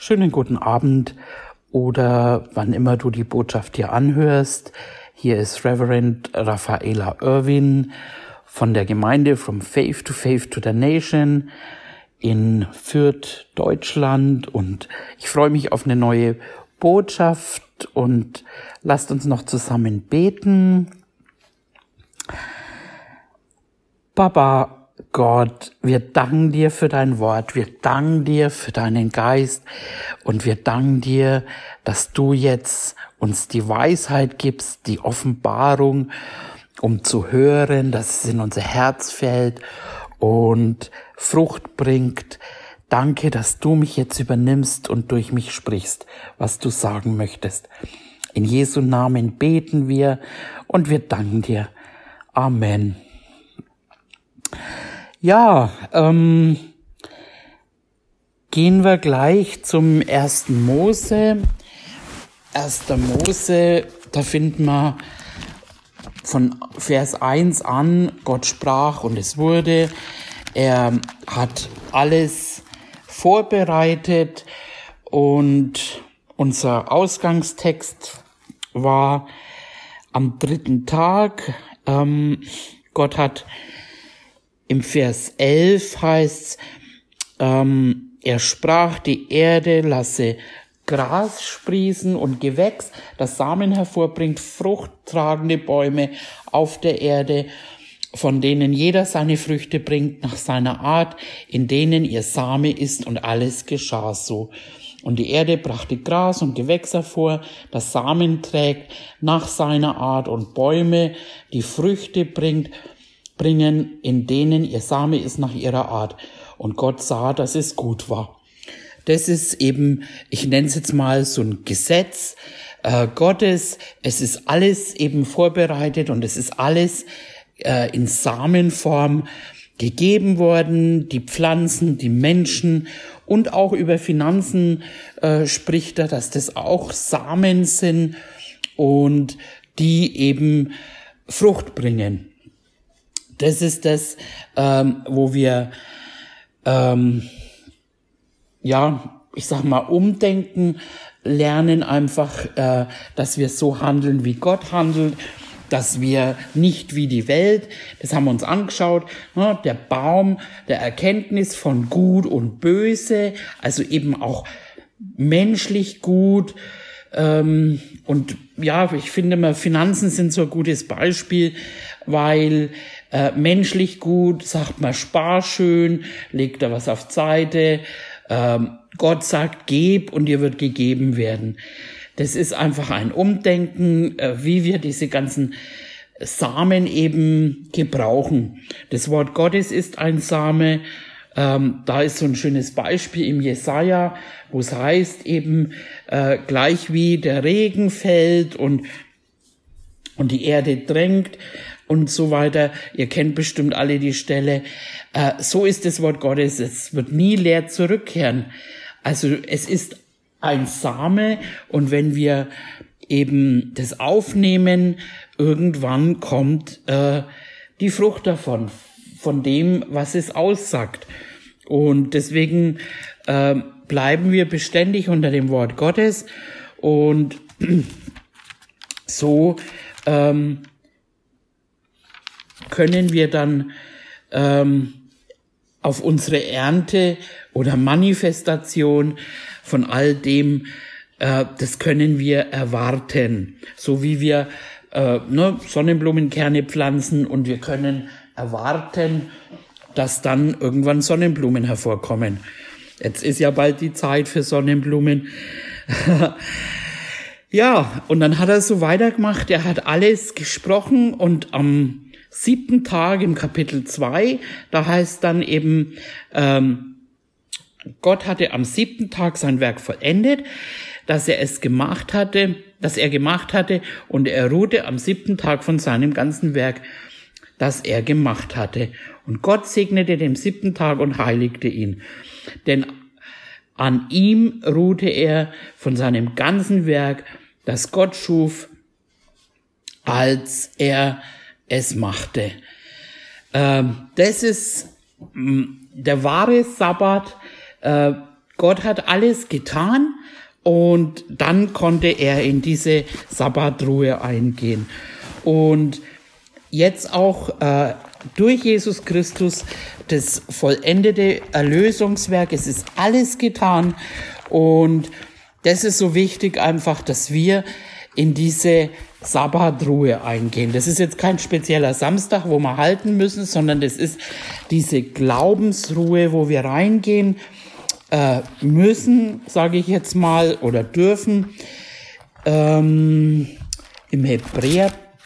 Schönen guten Abend oder wann immer du die Botschaft hier anhörst. Hier ist Reverend Raffaela Irwin von der Gemeinde From Faith to Faith to the Nation in Fürth, Deutschland und ich freue mich auf eine neue Botschaft und lasst uns noch zusammen beten. Baba, Gott, wir danken dir für dein Wort, wir danken dir für deinen Geist und wir danken dir, dass du jetzt uns die Weisheit gibst, die Offenbarung, um zu hören, dass es in unser Herz fällt und Frucht bringt. Danke, dass du mich jetzt übernimmst und durch mich sprichst, was du sagen möchtest. In Jesu Namen beten wir und wir danken dir. Amen. Ja, ähm, gehen wir gleich zum ersten Mose. Erster Mose, da finden wir von Vers 1 an, Gott sprach und es wurde. Er hat alles vorbereitet und unser Ausgangstext war am dritten Tag. Ähm, Gott hat im Vers 11 heißt ähm, er sprach, die Erde lasse Gras sprießen und Gewächs, das Samen hervorbringt, fruchttragende Bäume auf der Erde, von denen jeder seine Früchte bringt nach seiner Art, in denen ihr Same ist und alles geschah so. Und die Erde brachte Gras und Gewächs hervor, das Samen trägt nach seiner Art und Bäume, die Früchte bringt bringen, in denen ihr Same ist nach ihrer Art. Und Gott sah, dass es gut war. Das ist eben, ich nenne es jetzt mal so ein Gesetz äh, Gottes. Es ist alles eben vorbereitet und es ist alles äh, in Samenform gegeben worden. Die Pflanzen, die Menschen und auch über Finanzen äh, spricht er, dass das auch Samen sind und die eben Frucht bringen. Das ist das, ähm, wo wir, ähm, ja, ich sag mal, umdenken, lernen einfach, äh, dass wir so handeln, wie Gott handelt, dass wir nicht wie die Welt, das haben wir uns angeschaut, ne, der Baum der Erkenntnis von Gut und Böse, also eben auch menschlich gut, ähm, und ja, ich finde mal, Finanzen sind so ein gutes Beispiel, weil äh, menschlich gut, sagt man, spar schön, legt da was auf Seite. Ähm, Gott sagt, geb und dir wird gegeben werden. Das ist einfach ein Umdenken, äh, wie wir diese ganzen Samen eben gebrauchen. Das Wort Gottes ist ein Same. Ähm, da ist so ein schönes Beispiel im Jesaja, wo es heißt eben, äh, gleich wie der Regen fällt und, und die Erde drängt, und so weiter. Ihr kennt bestimmt alle die Stelle. Äh, so ist das Wort Gottes. Es wird nie leer zurückkehren. Also es ist ein Same und wenn wir eben das aufnehmen, irgendwann kommt äh, die Frucht davon, von dem, was es aussagt. Und deswegen äh, bleiben wir beständig unter dem Wort Gottes und so ähm, können wir dann ähm, auf unsere Ernte oder Manifestation von all dem, äh, das können wir erwarten. So wie wir äh, ne, Sonnenblumenkerne pflanzen und wir können erwarten, dass dann irgendwann Sonnenblumen hervorkommen. Jetzt ist ja bald die Zeit für Sonnenblumen. ja, und dann hat er so weitergemacht. Er hat alles gesprochen und am siebten Tag im Kapitel 2, da heißt dann eben, ähm, Gott hatte am siebten Tag sein Werk vollendet, dass er es gemacht hatte, dass er gemacht hatte und er ruhte am siebten Tag von seinem ganzen Werk, das er gemacht hatte. Und Gott segnete den siebten Tag und heiligte ihn. Denn an ihm ruhte er von seinem ganzen Werk, das Gott schuf, als er es machte. Ähm, das ist mm, der wahre Sabbat. Äh, Gott hat alles getan und dann konnte er in diese Sabbatruhe eingehen. Und jetzt auch äh, durch Jesus Christus das vollendete Erlösungswerk. Es ist alles getan und das ist so wichtig einfach, dass wir in diese Sabbatruhe eingehen. Das ist jetzt kein spezieller Samstag, wo wir halten müssen, sondern das ist diese Glaubensruhe, wo wir reingehen äh, müssen, sage ich jetzt mal, oder dürfen. Ähm, Im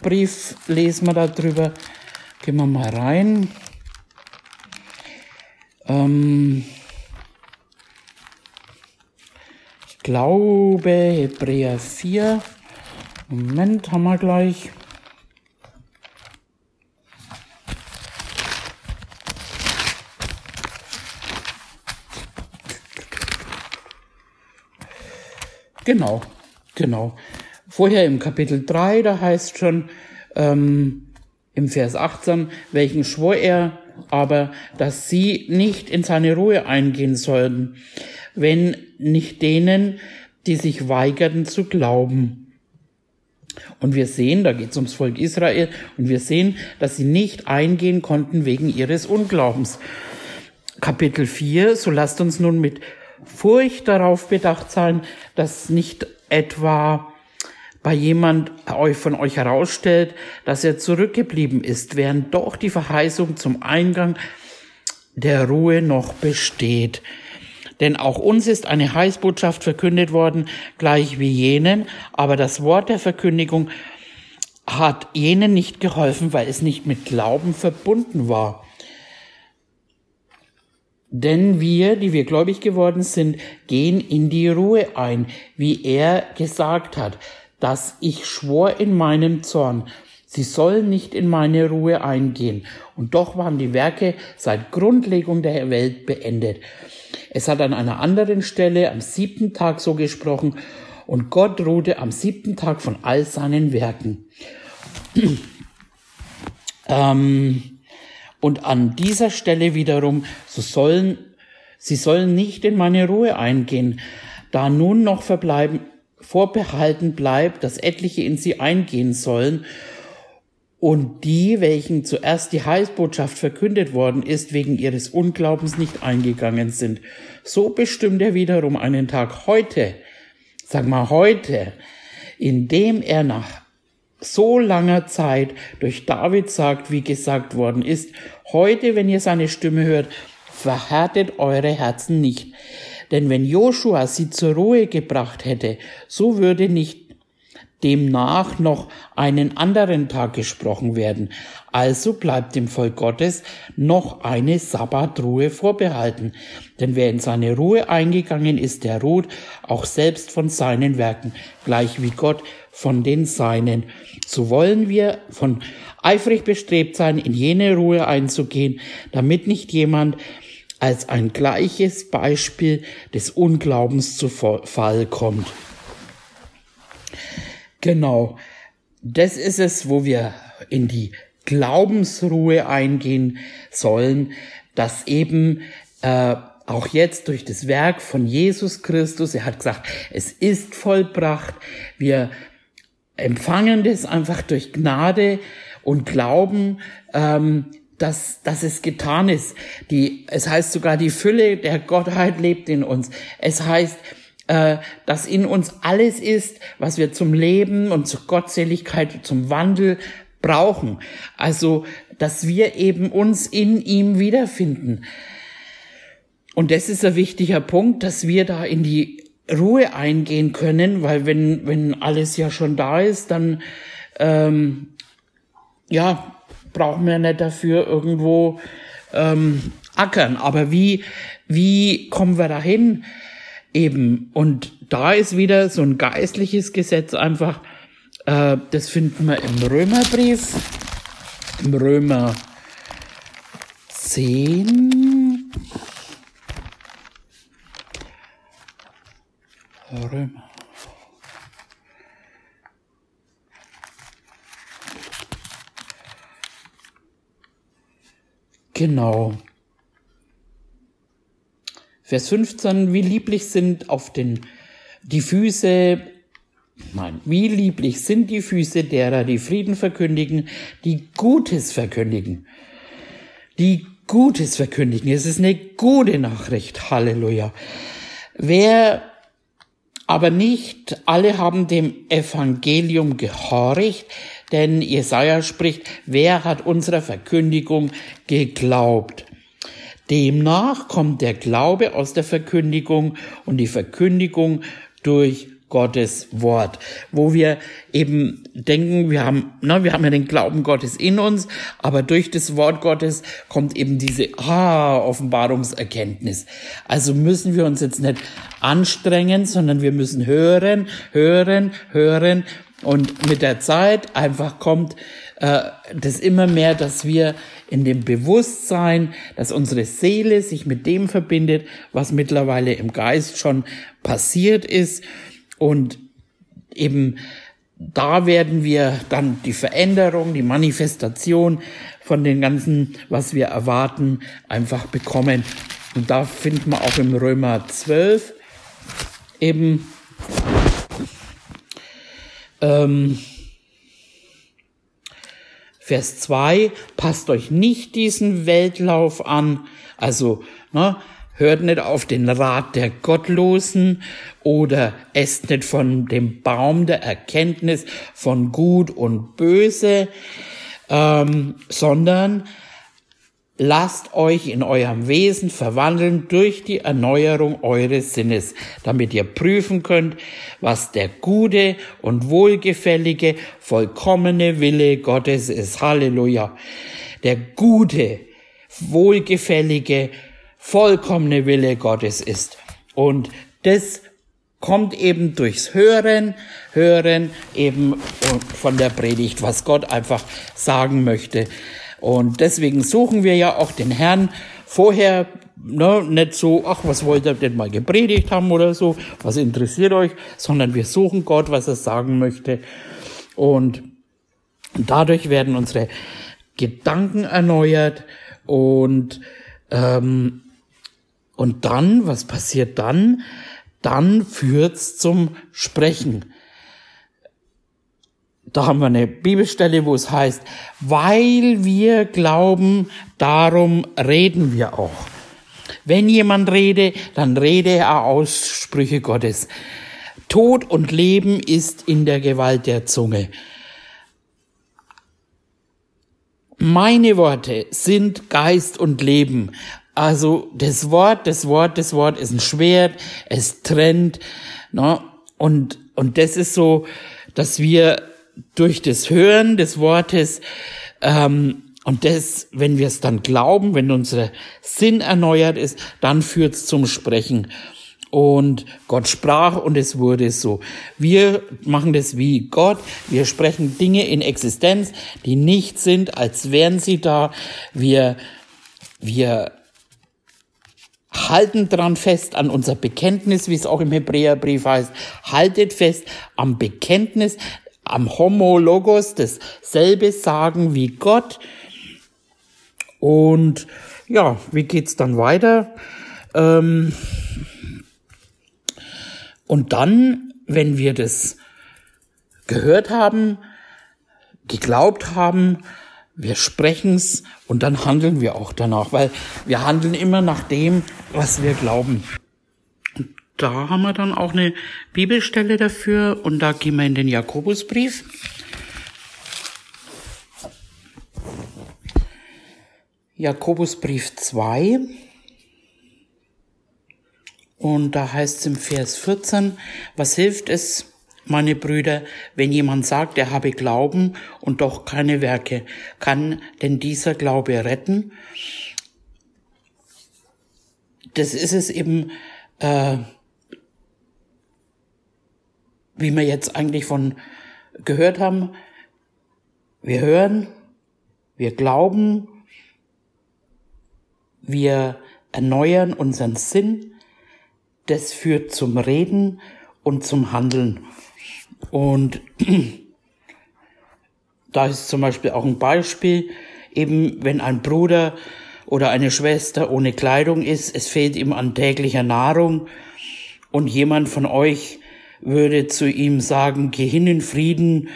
Hebräerbrief lesen wir darüber. Gehen wir mal rein. Ähm, ich glaube Hebräer 4. Moment, haben wir gleich. Genau, genau. Vorher im Kapitel 3, da heißt schon, ähm, im Vers 18, welchen schwor er aber, dass sie nicht in seine Ruhe eingehen sollten, wenn nicht denen, die sich weigerten zu glauben. Und wir sehen, da geht es ums Volk Israel, und wir sehen, dass sie nicht eingehen konnten wegen ihres Unglaubens. Kapitel 4, so lasst uns nun mit Furcht darauf bedacht sein, dass nicht etwa bei jemand euch von euch herausstellt, dass er zurückgeblieben ist, während doch die Verheißung zum Eingang der Ruhe noch besteht. Denn auch uns ist eine Heißbotschaft verkündet worden, gleich wie jenen, aber das Wort der Verkündigung hat jenen nicht geholfen, weil es nicht mit Glauben verbunden war. Denn wir, die wir gläubig geworden sind, gehen in die Ruhe ein, wie er gesagt hat dass ich schwor in meinem Zorn, sie sollen nicht in meine Ruhe eingehen. Und doch waren die Werke seit Grundlegung der Welt beendet. Es hat an einer anderen Stelle am siebten Tag so gesprochen, und Gott ruhte am siebten Tag von all seinen Werken. ähm, und an dieser Stelle wiederum, so sollen, sie sollen nicht in meine Ruhe eingehen, da nun noch verbleiben vorbehalten bleibt, dass etliche in sie eingehen sollen und die, welchen zuerst die Heilsbotschaft verkündet worden ist, wegen ihres Unglaubens nicht eingegangen sind. So bestimmt er wiederum einen Tag heute, sag mal heute, in dem er nach so langer Zeit durch David sagt, wie gesagt worden ist, heute, wenn ihr seine Stimme hört, verhärtet eure Herzen nicht. Denn wenn Joshua sie zur Ruhe gebracht hätte, so würde nicht demnach noch einen anderen Tag gesprochen werden. Also bleibt dem Volk Gottes noch eine Sabbatruhe vorbehalten. Denn wer in seine Ruhe eingegangen ist, der ruht auch selbst von seinen Werken, gleich wie Gott von den Seinen. So wollen wir von eifrig bestrebt sein, in jene Ruhe einzugehen, damit nicht jemand als ein gleiches Beispiel des Unglaubens zu Fall kommt. Genau, das ist es, wo wir in die Glaubensruhe eingehen sollen, dass eben äh, auch jetzt durch das Werk von Jesus Christus, er hat gesagt, es ist vollbracht, wir empfangen das einfach durch Gnade und Glauben, ähm, dass, dass es getan ist. Die, es heißt sogar, die Fülle der Gottheit lebt in uns. Es heißt, äh, dass in uns alles ist, was wir zum Leben und zur Gottseligkeit, zum Wandel brauchen. Also, dass wir eben uns in ihm wiederfinden. Und das ist ein wichtiger Punkt, dass wir da in die Ruhe eingehen können, weil wenn, wenn alles ja schon da ist, dann ähm, ja, brauchen wir nicht dafür irgendwo ähm, ackern. Aber wie, wie kommen wir dahin? Eben. Und da ist wieder so ein geistliches Gesetz einfach, äh, das finden wir im Römerbrief, im Römer 10. Römer. Genau. Vers 15, wie lieblich sind auf den, die Füße, nein, wie lieblich sind die Füße derer, die Frieden verkündigen, die Gutes verkündigen. Die Gutes verkündigen. Es ist eine gute Nachricht. Halleluja. Wer aber nicht alle haben dem Evangelium gehorcht, denn Jesaja spricht, wer hat unserer Verkündigung geglaubt? Demnach kommt der Glaube aus der Verkündigung und die Verkündigung durch Gottes Wort, wo wir eben denken, wir haben, na, wir haben ja den Glauben Gottes in uns, aber durch das Wort Gottes kommt eben diese ah, Offenbarungserkenntnis. Also müssen wir uns jetzt nicht anstrengen, sondern wir müssen hören, hören, hören und mit der Zeit einfach kommt äh, das immer mehr, dass wir in dem Bewusstsein, dass unsere Seele sich mit dem verbindet, was mittlerweile im Geist schon passiert ist und eben da werden wir dann die Veränderung, die Manifestation von den ganzen, was wir erwarten, einfach bekommen. Und da finden wir auch im Römer 12 eben ähm, Vers 2, passt euch nicht diesen Weltlauf an, also ne, hört nicht auf den Rat der Gottlosen oder esst nicht von dem Baum der Erkenntnis von Gut und Böse, ähm, sondern lasst euch in eurem Wesen verwandeln durch die Erneuerung eures Sinnes, damit ihr prüfen könnt, was der gute und wohlgefällige, vollkommene Wille Gottes ist. Halleluja. Der gute, wohlgefällige, vollkommene Wille Gottes ist. Und das kommt eben durchs Hören, Hören eben von der Predigt, was Gott einfach sagen möchte. Und deswegen suchen wir ja auch den Herrn vorher ne, nicht so, ach, was wollt ihr denn mal gepredigt haben oder so, was interessiert euch, sondern wir suchen Gott, was er sagen möchte. Und dadurch werden unsere Gedanken erneuert und ähm, und dann, was passiert dann? Dann führt's zum Sprechen. Da haben wir eine Bibelstelle, wo es heißt, weil wir glauben, darum reden wir auch. Wenn jemand rede, dann rede er Aussprüche Gottes. Tod und Leben ist in der Gewalt der Zunge. Meine Worte sind Geist und Leben. Also das Wort, das Wort, das Wort ist ein Schwert, es trennt. Ne? Und, und das ist so, dass wir durch das Hören des Wortes ähm, und das, wenn wir es dann glauben, wenn unser Sinn erneuert ist, dann führt es zum Sprechen. Und Gott sprach und es wurde so. Wir machen das wie Gott. Wir sprechen Dinge in Existenz, die nicht sind, als wären sie da. Wir, wir halten dran fest an unser Bekenntnis, wie es auch im Hebräerbrief heißt. Haltet fest am Bekenntnis, am Homologos, dasselbe sagen wie Gott. Und ja, wie geht's dann weiter? Ähm und dann, wenn wir das gehört haben, geglaubt haben, wir sprechen's und dann handeln wir auch danach, weil wir handeln immer nach dem, was wir glauben. Da haben wir dann auch eine Bibelstelle dafür und da gehen wir in den Jakobusbrief. Jakobusbrief 2. Und da heißt es im Vers 14, was hilft es, meine Brüder, wenn jemand sagt, er habe Glauben und doch keine Werke, kann denn dieser Glaube retten? Das ist es eben, äh, wie wir jetzt eigentlich von gehört haben. Wir hören, wir glauben, wir erneuern unseren Sinn. Das führt zum Reden und zum Handeln. Und da ist zum Beispiel auch ein Beispiel, eben wenn ein Bruder oder eine Schwester ohne Kleidung ist, es fehlt ihm an täglicher Nahrung und jemand von euch würde zu ihm sagen, geh hin in Frieden,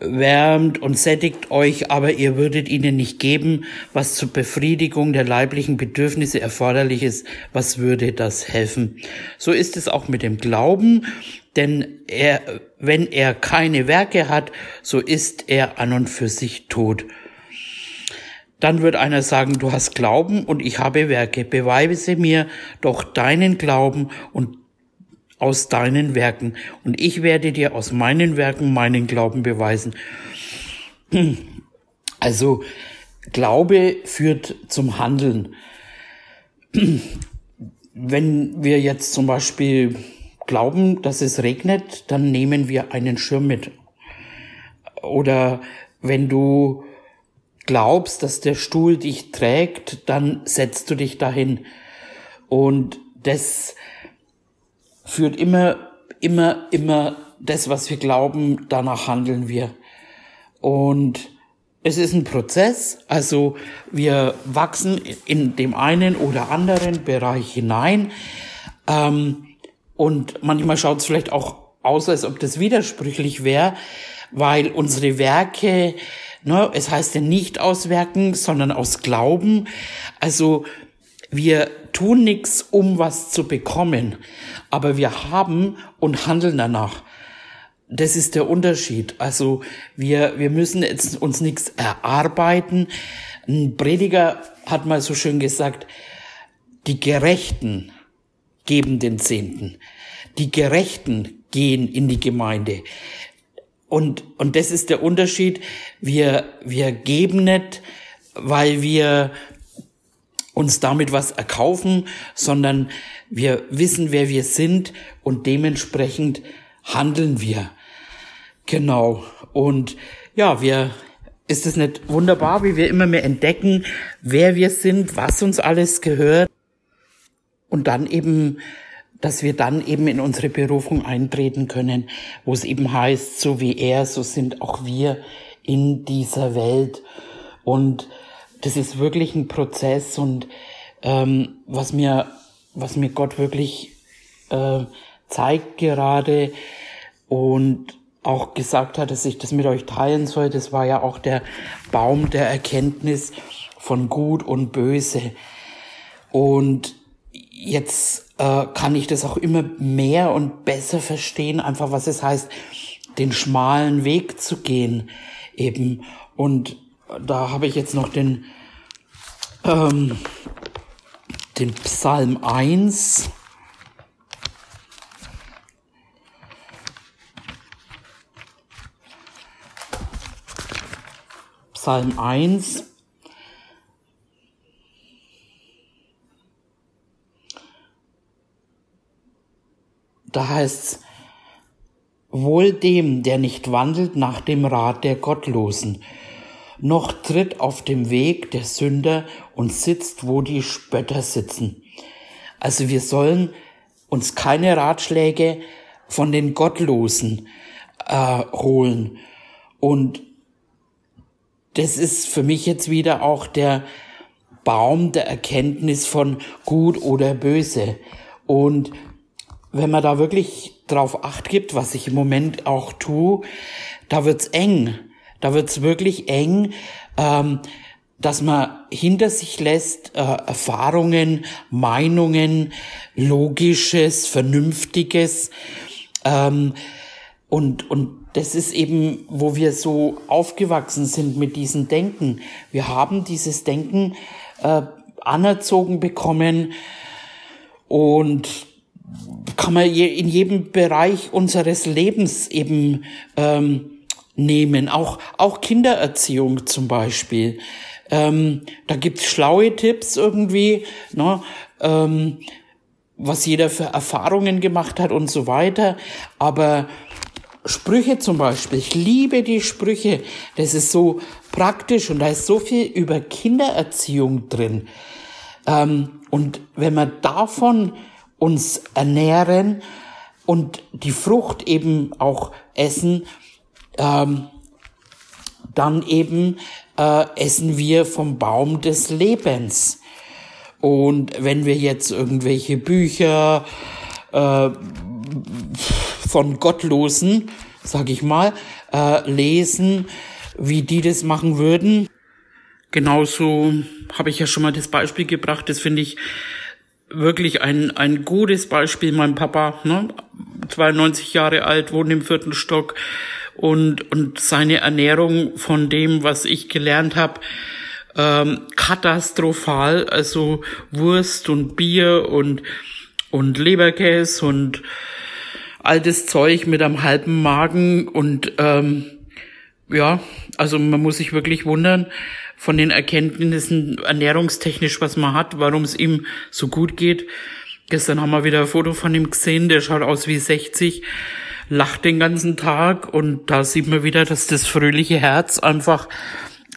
wärmt und sättigt euch, aber ihr würdet ihnen nicht geben, was zur Befriedigung der leiblichen Bedürfnisse erforderlich ist, was würde das helfen? So ist es auch mit dem Glauben, denn er, wenn er keine Werke hat, so ist er an und für sich tot. Dann wird einer sagen, du hast Glauben und ich habe Werke. Beweise mir doch deinen Glauben und aus deinen Werken. Und ich werde dir aus meinen Werken meinen Glauben beweisen. Also Glaube führt zum Handeln. Wenn wir jetzt zum Beispiel glauben, dass es regnet, dann nehmen wir einen Schirm mit. Oder wenn du glaubst, dass der Stuhl dich trägt, dann setzt du dich dahin. Und das führt immer, immer, immer das, was wir glauben, danach handeln wir. Und es ist ein Prozess, also wir wachsen in dem einen oder anderen Bereich hinein. Ähm, und manchmal schaut es vielleicht auch aus, als ob das widersprüchlich wäre, weil unsere Werke Ne? Es heißt ja nicht aus Werken, sondern aus Glauben. Also wir tun nichts, um was zu bekommen, aber wir haben und handeln danach. Das ist der Unterschied. Also wir, wir müssen jetzt uns nichts erarbeiten. Ein Prediger hat mal so schön gesagt, die Gerechten geben den Zehnten. Die Gerechten gehen in die Gemeinde. Und, und das ist der Unterschied. Wir, wir geben nicht, weil wir uns damit was erkaufen, sondern wir wissen, wer wir sind und dementsprechend handeln wir. Genau. Und ja, wir, ist es nicht wunderbar, wie wir immer mehr entdecken, wer wir sind, was uns alles gehört und dann eben dass wir dann eben in unsere Berufung eintreten können, wo es eben heißt, so wie er, so sind auch wir in dieser Welt. Und das ist wirklich ein Prozess und ähm, was mir, was mir Gott wirklich äh, zeigt gerade und auch gesagt hat, dass ich das mit euch teilen soll, das war ja auch der Baum der Erkenntnis von Gut und Böse. Und jetzt äh, kann ich das auch immer mehr und besser verstehen, einfach was es heißt, den schmalen Weg zu gehen eben. Und da habe ich jetzt noch den, ähm, den Psalm 1. Psalm 1, Da heißt's, wohl dem, der nicht wandelt nach dem Rat der Gottlosen, noch tritt auf dem Weg der Sünder und sitzt, wo die Spötter sitzen. Also wir sollen uns keine Ratschläge von den Gottlosen äh, holen. Und das ist für mich jetzt wieder auch der Baum der Erkenntnis von gut oder böse. Und wenn man da wirklich drauf acht gibt, was ich im Moment auch tue, da wird's eng. Da wird's wirklich eng, ähm, dass man hinter sich lässt äh, Erfahrungen, Meinungen, Logisches, Vernünftiges. Ähm, und, und das ist eben, wo wir so aufgewachsen sind mit diesem Denken. Wir haben dieses Denken äh, anerzogen bekommen und kann man in jedem Bereich unseres Lebens eben ähm, nehmen, auch, auch Kindererziehung zum Beispiel. Ähm, da gibt's schlaue Tipps irgendwie, ne, ähm, was jeder für Erfahrungen gemacht hat und so weiter. Aber Sprüche zum Beispiel, ich liebe die Sprüche, das ist so praktisch und da ist so viel über Kindererziehung drin. Ähm, und wenn man davon uns ernähren und die Frucht eben auch essen, ähm, dann eben äh, essen wir vom Baum des Lebens. Und wenn wir jetzt irgendwelche Bücher äh, von Gottlosen, sag ich mal, äh, lesen, wie die das machen würden, genauso habe ich ja schon mal das Beispiel gebracht, das finde ich wirklich ein, ein gutes Beispiel. Mein Papa, ne, 92 Jahre alt, wohnt im vierten Stock und, und seine Ernährung von dem, was ich gelernt habe, ähm, katastrophal. Also Wurst und Bier und, und Leberkäse und altes Zeug mit einem halben Magen und ähm, ja, also man muss sich wirklich wundern, von den Erkenntnissen ernährungstechnisch, was man hat, warum es ihm so gut geht. Gestern haben wir wieder ein Foto von ihm gesehen, der schaut aus wie 60, lacht den ganzen Tag und da sieht man wieder, dass das fröhliche Herz einfach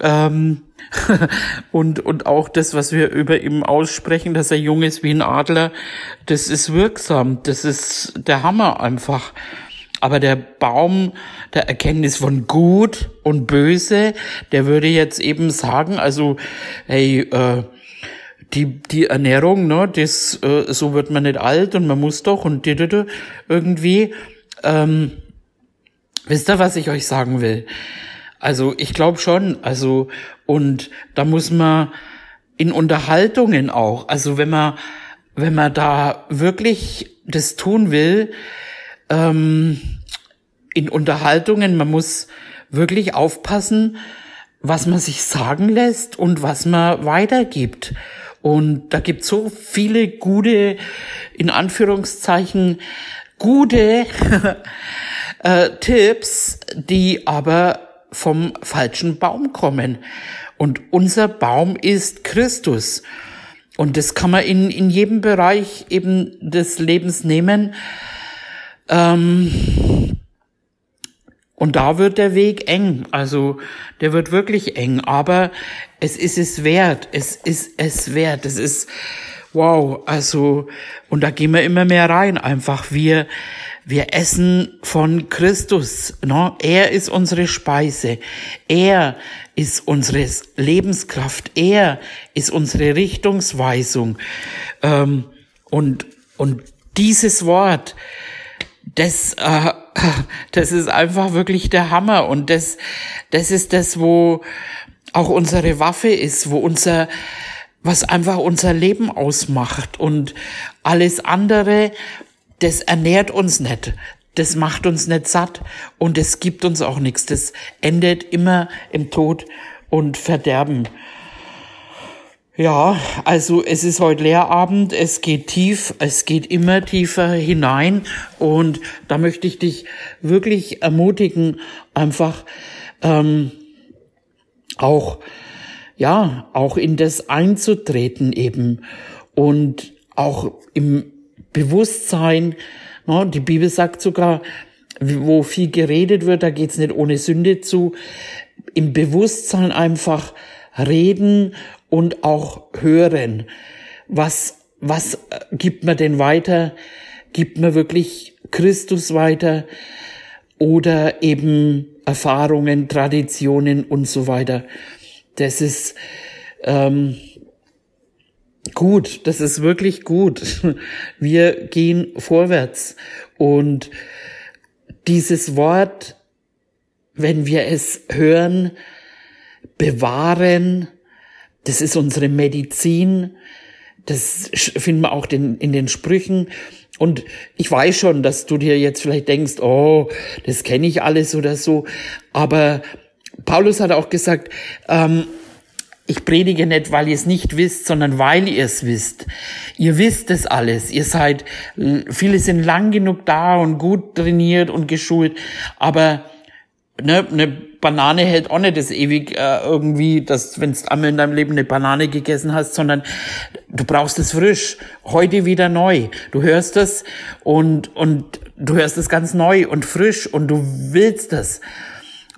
ähm, und, und auch das, was wir über ihm aussprechen, dass er jung ist wie ein Adler, das ist wirksam, das ist der Hammer einfach. Aber der Baum der Erkenntnis von Gut und Böse, der würde jetzt eben sagen, also, hey, äh, die, die Ernährung, ne, das, äh, so wird man nicht alt und man muss doch und irgendwie, ähm, wisst ihr, was ich euch sagen will? Also, ich glaube schon, also, und da muss man in Unterhaltungen auch, also wenn man, wenn man da wirklich das tun will, ähm, in Unterhaltungen, man muss wirklich aufpassen, was man sich sagen lässt und was man weitergibt. Und da gibt so viele gute, in Anführungszeichen, gute äh, Tipps, die aber vom falschen Baum kommen. Und unser Baum ist Christus. Und das kann man in, in jedem Bereich eben des Lebens nehmen. Ähm, und da wird der Weg eng. Also der wird wirklich eng. Aber es ist es wert. Es ist es wert. Es ist wow. Also und da gehen wir immer mehr rein. Einfach wir wir essen von Christus. Ne? Er ist unsere Speise. Er ist unsere Lebenskraft. Er ist unsere Richtungsweisung. Ähm, und und dieses Wort das, äh, das ist einfach wirklich der Hammer und das, das ist das, wo auch unsere Waffe ist, wo unser, was einfach unser Leben ausmacht und alles andere, das ernährt uns nicht. Das macht uns nicht satt und es gibt uns auch nichts. Das endet immer im Tod und Verderben. Ja, also es ist heute Lehrabend, es geht tief, es geht immer tiefer hinein und da möchte ich dich wirklich ermutigen, einfach ähm, auch ja auch in das einzutreten eben und auch im Bewusstsein. Ne, die Bibel sagt sogar, wo viel geredet wird, da geht's nicht ohne Sünde zu. Im Bewusstsein einfach reden und auch hören. Was, was gibt man denn weiter? Gibt man wirklich Christus weiter oder eben Erfahrungen, Traditionen und so weiter? Das ist ähm, gut, das ist wirklich gut. Wir gehen vorwärts und dieses Wort, wenn wir es hören, bewahren, das ist unsere Medizin. Das finden wir auch den, in den Sprüchen. Und ich weiß schon, dass du dir jetzt vielleicht denkst, oh, das kenne ich alles oder so. Aber Paulus hat auch gesagt, ähm, ich predige nicht, weil ihr es nicht wisst, sondern weil ihr es wisst. Ihr wisst es alles. Ihr seid, viele sind lang genug da und gut trainiert und geschult. Aber ne, eine Banane hält auch nicht das ewig äh, irgendwie, dass wenn du einmal in deinem Leben eine Banane gegessen hast, sondern du brauchst es frisch, heute wieder neu. Du hörst es und und du hörst es ganz neu und frisch und du willst es.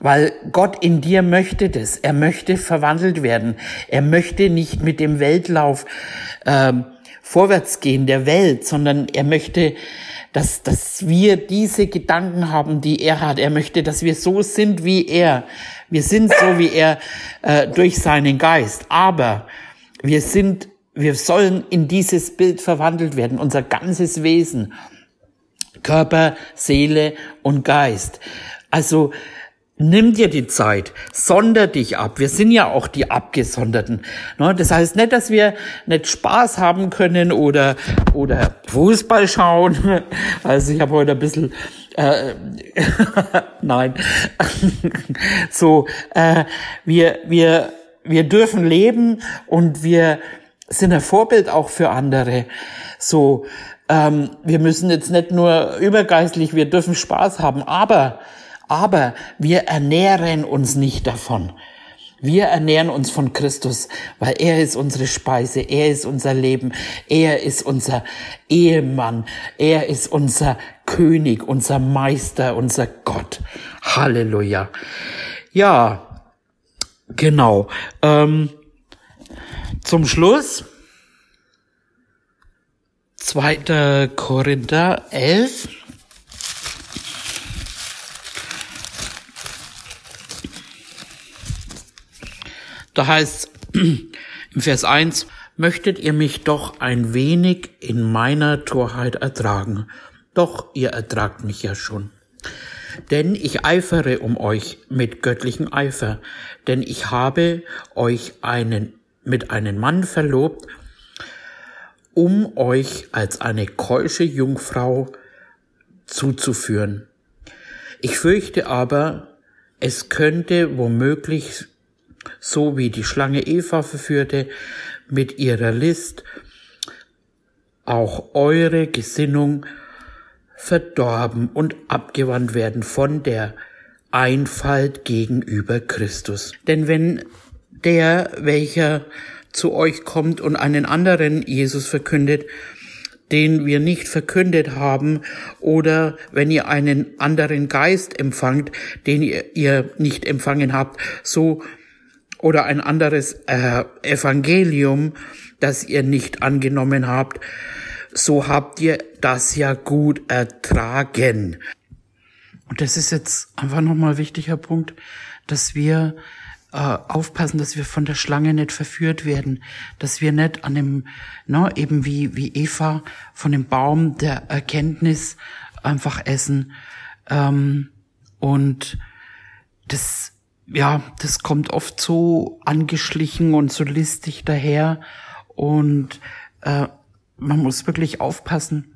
Weil Gott in dir möchte das. Er möchte verwandelt werden. Er möchte nicht mit dem Weltlauf ähm, Vorwärtsgehen der Welt, sondern er möchte, dass, dass wir diese Gedanken haben, die er hat. Er möchte, dass wir so sind wie er. Wir sind so wie er äh, durch seinen Geist. Aber wir sind, wir sollen in dieses Bild verwandelt werden, unser ganzes Wesen. Körper, Seele und Geist. Also Nimm dir die Zeit, sonder dich ab. Wir sind ja auch die Abgesonderten. Ne? Das heißt nicht, dass wir nicht Spaß haben können oder, oder Fußball schauen. Also ich habe heute ein bisschen, äh, nein, so, äh, wir, wir, wir dürfen leben und wir sind ein Vorbild auch für andere. So, ähm, wir müssen jetzt nicht nur übergeistlich, wir dürfen Spaß haben, aber aber wir ernähren uns nicht davon. Wir ernähren uns von Christus, weil er ist unsere Speise, er ist unser Leben, er ist unser Ehemann, er ist unser König, unser Meister, unser Gott. Halleluja. Ja, genau. Ähm, zum Schluss 2. Korinther 11. Da heißt im Vers 1, möchtet ihr mich doch ein wenig in meiner Torheit ertragen. Doch ihr ertragt mich ja schon. Denn ich eifere um euch mit göttlichem Eifer, denn ich habe euch einen, mit einem Mann verlobt, um euch als eine keusche Jungfrau zuzuführen. Ich fürchte aber, es könnte womöglich so wie die Schlange Eva verführte mit ihrer List, auch eure Gesinnung verdorben und abgewandt werden von der Einfalt gegenüber Christus. Denn wenn der, welcher zu euch kommt und einen anderen Jesus verkündet, den wir nicht verkündet haben, oder wenn ihr einen anderen Geist empfangt, den ihr, nicht empfangen habt, so oder ein anderes äh, Evangelium, das ihr nicht angenommen habt, so habt ihr das ja gut ertragen. Und das ist jetzt einfach nochmal ein wichtiger Punkt, dass wir äh, aufpassen, dass wir von der Schlange nicht verführt werden, dass wir nicht an dem, ne, eben wie, wie Eva, von dem Baum der Erkenntnis einfach essen. Ähm, und das ja, das kommt oft so angeschlichen und so listig daher und äh, man muss wirklich aufpassen.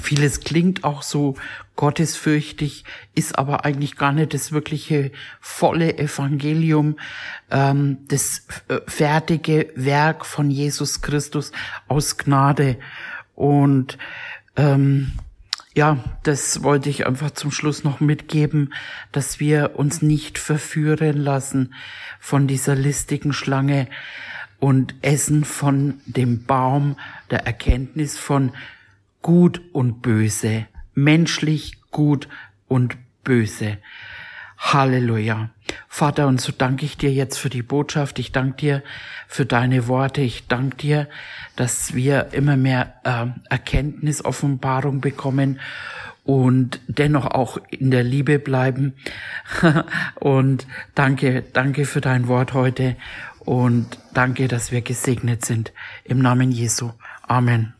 Vieles klingt auch so gottesfürchtig, ist aber eigentlich gar nicht das wirkliche volle Evangelium, ähm, das äh, fertige Werk von Jesus Christus aus Gnade. Und ähm, ja, das wollte ich einfach zum Schluss noch mitgeben, dass wir uns nicht verführen lassen von dieser listigen Schlange und essen von dem Baum der Erkenntnis von gut und böse, menschlich gut und böse. Halleluja. Vater, und so danke ich dir jetzt für die Botschaft. Ich danke dir für deine Worte. Ich danke dir, dass wir immer mehr äh, Erkenntnis, Offenbarung bekommen und dennoch auch in der Liebe bleiben. und danke, danke für dein Wort heute und danke, dass wir gesegnet sind. Im Namen Jesu. Amen.